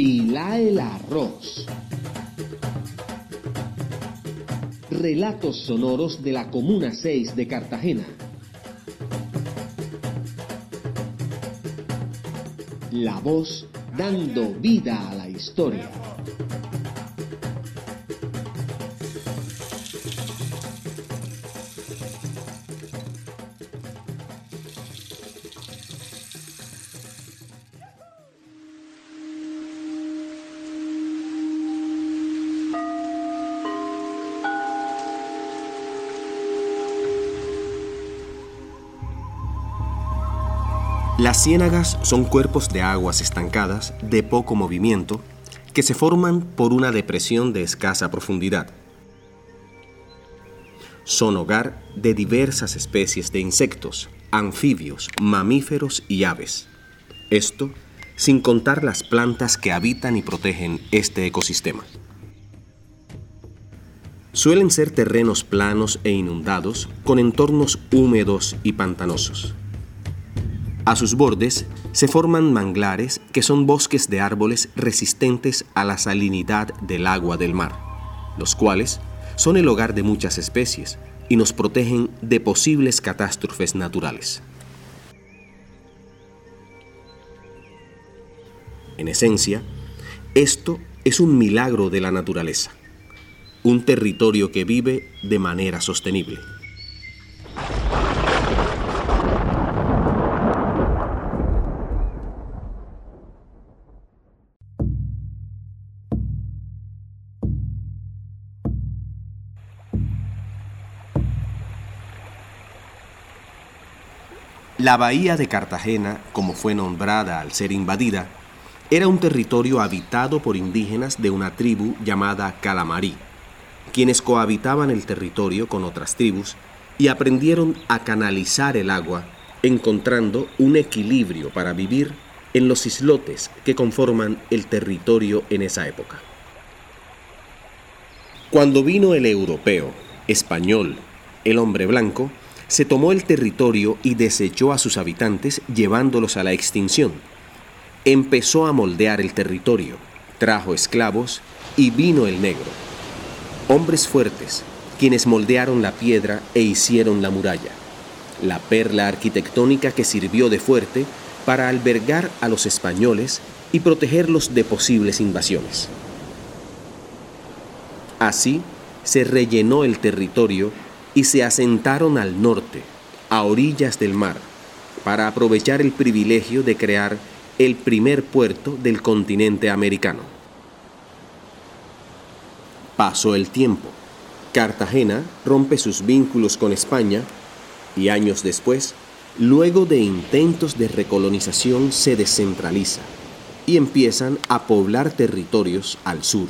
Apila el arroz. Relatos sonoros de la Comuna 6 de Cartagena. La voz dando vida a la historia. Las ciénagas son cuerpos de aguas estancadas de poco movimiento que se forman por una depresión de escasa profundidad. Son hogar de diversas especies de insectos, anfibios, mamíferos y aves. Esto sin contar las plantas que habitan y protegen este ecosistema. Suelen ser terrenos planos e inundados con entornos húmedos y pantanosos. A sus bordes se forman manglares que son bosques de árboles resistentes a la salinidad del agua del mar, los cuales son el hogar de muchas especies y nos protegen de posibles catástrofes naturales. En esencia, esto es un milagro de la naturaleza, un territorio que vive de manera sostenible. La bahía de Cartagena, como fue nombrada al ser invadida, era un territorio habitado por indígenas de una tribu llamada Calamarí, quienes cohabitaban el territorio con otras tribus y aprendieron a canalizar el agua, encontrando un equilibrio para vivir en los islotes que conforman el territorio en esa época. Cuando vino el europeo, español, el hombre blanco, se tomó el territorio y desechó a sus habitantes llevándolos a la extinción. Empezó a moldear el territorio, trajo esclavos y vino el negro. Hombres fuertes, quienes moldearon la piedra e hicieron la muralla, la perla arquitectónica que sirvió de fuerte para albergar a los españoles y protegerlos de posibles invasiones. Así se rellenó el territorio y se asentaron al norte, a orillas del mar, para aprovechar el privilegio de crear el primer puerto del continente americano. Pasó el tiempo. Cartagena rompe sus vínculos con España y años después, luego de intentos de recolonización, se descentraliza y empiezan a poblar territorios al sur.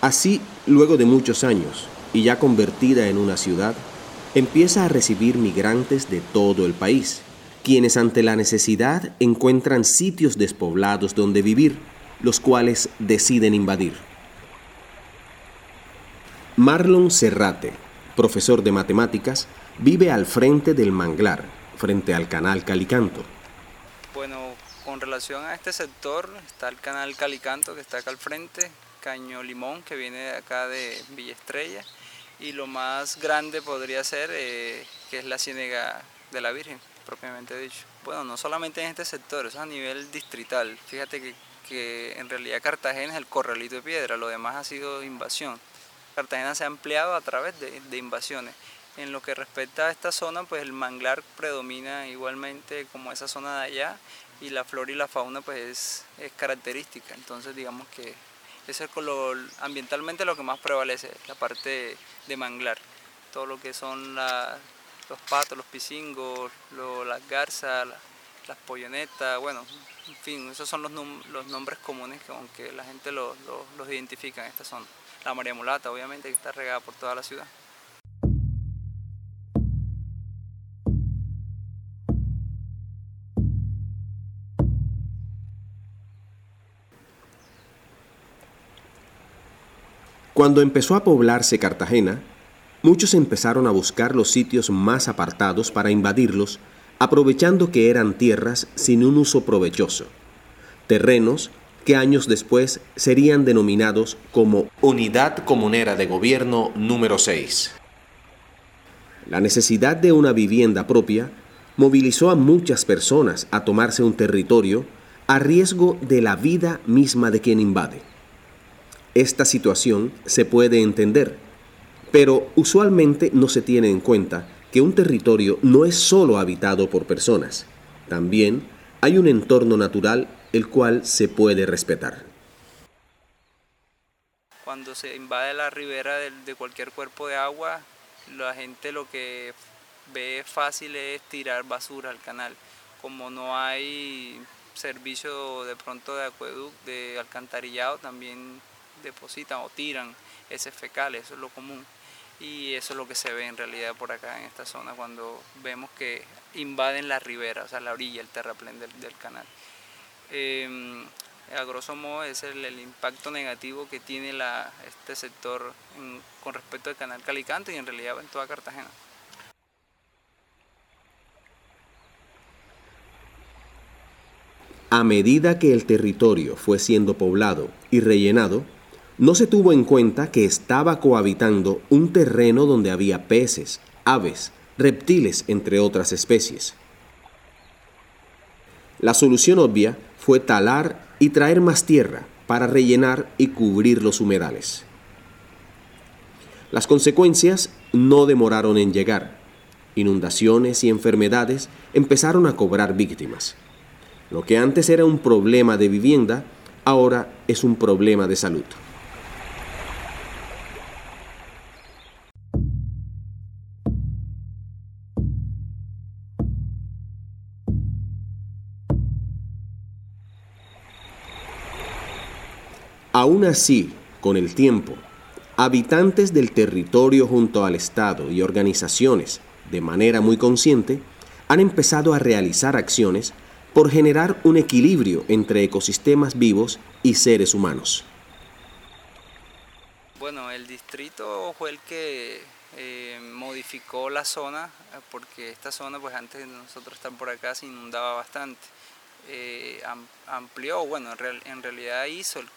Así, luego de muchos años, y ya convertida en una ciudad, empieza a recibir migrantes de todo el país, quienes ante la necesidad encuentran sitios despoblados donde vivir, los cuales deciden invadir. Marlon Serrate, profesor de matemáticas, vive al frente del manglar, frente al canal Calicanto. Bueno, con relación a este sector está el canal Calicanto que está acá al frente, Caño Limón que viene de acá de Villa Estrella y lo más grande podría ser eh, que es la Ciénega de la Virgen, propiamente dicho. Bueno, no solamente en este sector, es a nivel distrital. Fíjate que, que en realidad Cartagena es el corralito de piedra, lo demás ha sido invasión. Cartagena se ha ampliado a través de, de invasiones. En lo que respecta a esta zona, pues el manglar predomina igualmente como esa zona de allá y la flora y la fauna pues es, es característica. Entonces digamos que eso es lo, ambientalmente lo que más prevalece, la parte de manglar. Todo lo que son los patos, los pisingos, las garzas, las pollonetas, bueno, en fin, esos son los, los nombres comunes que aunque la gente los identifica en esta zona. La María Mulata, obviamente, que está regada por toda la ciudad. Cuando empezó a poblarse Cartagena, muchos empezaron a buscar los sitios más apartados para invadirlos, aprovechando que eran tierras sin un uso provechoso. terrenos que años después serían denominados como Unidad Comunera de Gobierno número 6. La necesidad de una vivienda propia movilizó a muchas personas a tomarse un territorio a riesgo de la vida misma de quien invade. Esta situación se puede entender, pero usualmente no se tiene en cuenta que un territorio no es solo habitado por personas, también hay un entorno natural el cual se puede respetar. Cuando se invade la ribera de, cualquier cuerpo de agua, la gente lo que ve fácil es tirar basura al canal. Como no hay servicio de pronto de acueducto, de alcantarillado, también depositan o tiran ese fecal, eso es lo común. Y eso es lo que se ve en realidad por acá en esta zona cuando vemos que invaden la ribera, o sea, la orilla, el terraplén del, canal. Em, a grosso modo es el, impacto negativo que tiene este sector con respecto al canal Calicanto y en realidad en toda Cartagena. A medida que el territorio fue siendo poblado y rellenado, no se tuvo en cuenta que estaba cohabitando un terreno donde había peces, aves, reptiles, entre otras especies. La solución obvia fue talar y traer más tierra para rellenar y cubrir los humedales. Las consecuencias no demoraron en llegar. Inundaciones y enfermedades empezaron a cobrar víctimas. Lo que antes era un problema de vivienda, ahora es un problema de salud. Aún así, con el tiempo, habitantes del territorio junto al Estado y organizaciones, de manera muy consciente, han empezado a realizar acciones por generar un equilibrio entre ecosistemas vivos y seres humanos. Bueno, el distrito fue el que eh, modificó la zona, porque esta zona, pues antes de nosotros estar por acá, se inundaba bastante. Eh, amplió, bueno, en, realidad hizo el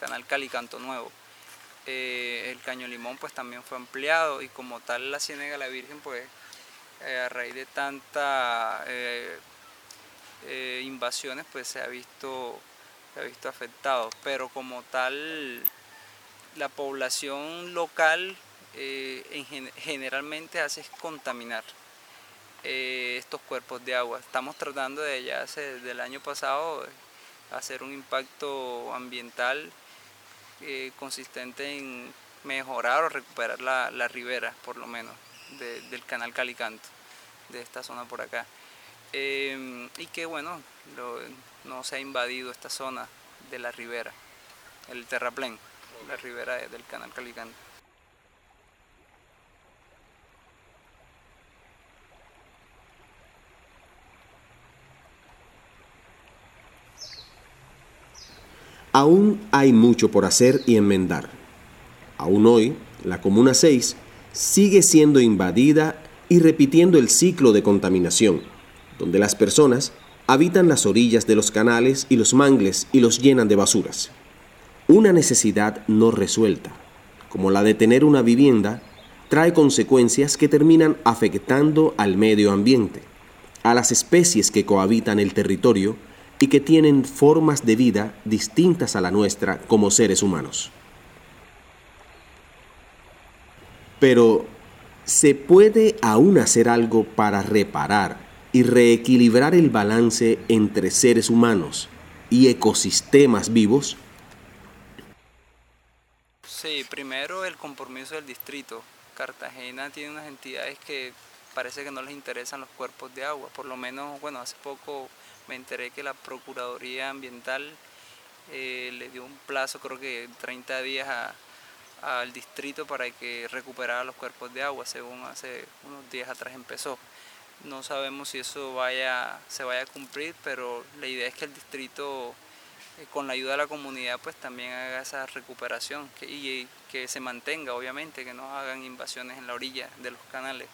canal Calicanto Nuevo. Eh, el Caño Limón pues también fue ampliado y como tal la Ciénega la Virgen pues a raíz de tanta eh, invasiones pues se ha visto se ha visto afectado pero como tal la población local eh, generalmente hace es contaminar eh, estos cuerpos de agua estamos tratando de ya hace del año pasado hacer un impacto ambiental consistente en mejorar o recuperar la, ribera por lo menos del canal Calicanto de esta zona por acá Em, y que bueno, no se ha invadido esta zona de la ribera, el terraplén, la ribera del canal Calicán. Aún hay mucho por hacer y enmendar. Aún hoy, la Comuna 6 sigue siendo invadida y repitiendo el ciclo de contaminación donde las personas habitan las orillas de los canales y los mangles y los llenan de basuras. Una necesidad no resuelta, como la de tener una vivienda, trae consecuencias que terminan afectando al medio ambiente, a las especies que cohabitan el territorio y que tienen formas de vida distintas a la nuestra como seres humanos. Pero, ¿se puede aún hacer algo para reparar y reequilibrar el balance entre seres humanos y ecosistemas vivos? Sí, primero el compromiso del distrito. Cartagena tiene unas entidades que parece que no les interesan los cuerpos de agua. Por lo menos, bueno, hace poco me enteré que la Procuraduría Ambiental eh, le dio un plazo, creo que 30 días al distrito para que recuperara los cuerpos de agua, según hace unos días atrás empezó. No sabemos si eso vaya, se vaya a cumplir, pero la idea es que el distrito, eh, con la ayuda de la comunidad, pues también haga esa recuperación y que se mantenga, obviamente, que no hagan invasiones en la orilla de los canales.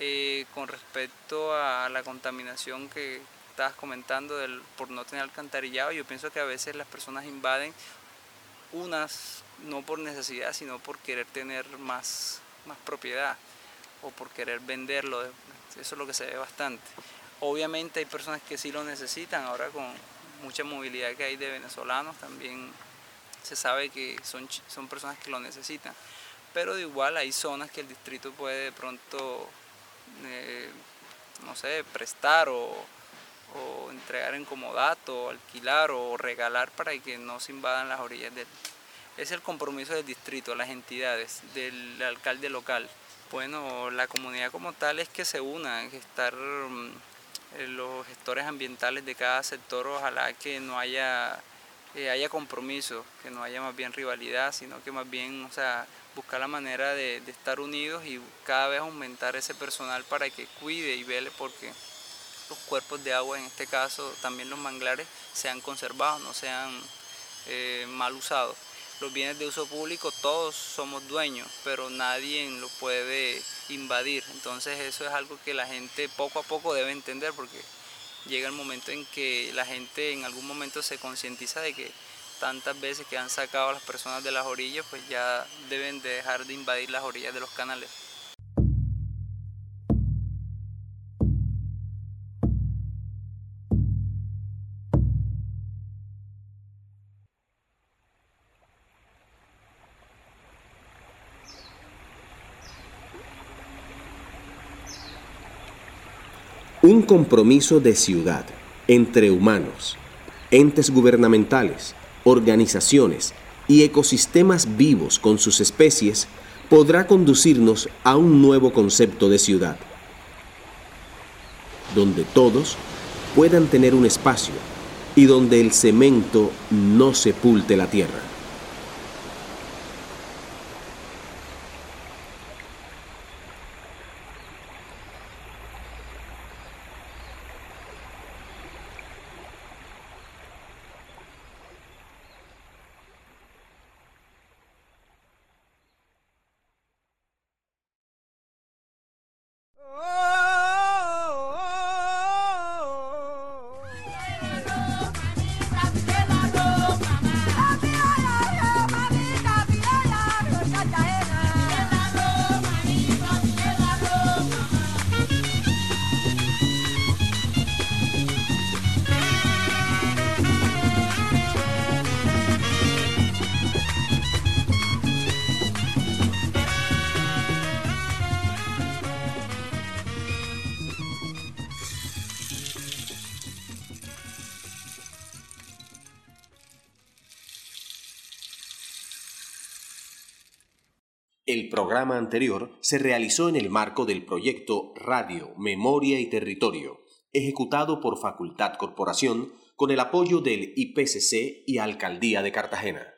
Eh, con respecto a la contaminación que estabas comentando del, por no tener alcantarillado, yo pienso que a veces las personas invaden unas no por necesidad, sino por querer tener más, más propiedad o por querer venderlo. Eso es lo que se ve bastante. Obviamente hay personas que sí lo necesitan, ahora con mucha movilidad que hay de venezolanos también se sabe que son, son personas que lo necesitan. Pero de igual hay zonas que el distrito puede de pronto, eh, no sé, prestar o, o entregar en comodato, alquilar o regalar para que no se invadan las orillas del... Es el compromiso del distrito, las entidades, del alcalde local. Bueno, la comunidad como tal es que se una, que estar mm, los gestores ambientales de cada sector, ojalá que no haya, haya compromiso, que no haya más bien rivalidad, sino que más bien, o sea, buscar la manera de, de estar unidos y cada vez aumentar ese personal para que cuide y vele porque los cuerpos de agua, en este caso también los manglares, sean conservados, no sean eh, mal usados. Los bienes de uso público todos somos dueños, pero nadie lo puede invadir. Entonces eso es algo que la gente poco a poco debe entender porque llega el momento en que la gente en algún momento se concientiza de que tantas veces que han sacado a las personas de las orillas, pues ya deben de dejar de invadir las orillas de los canales. Un compromiso de ciudad entre humanos, entes gubernamentales, organizaciones y ecosistemas vivos con sus especies podrá conducirnos a un nuevo concepto de ciudad, donde todos puedan tener un espacio y donde el cemento no sepulte la tierra. Oh! El programa anterior se realizó en el marco del proyecto Radio, Memoria y Territorio, ejecutado por Facultad Corporación con el apoyo del IPCC y Alcaldía de Cartagena.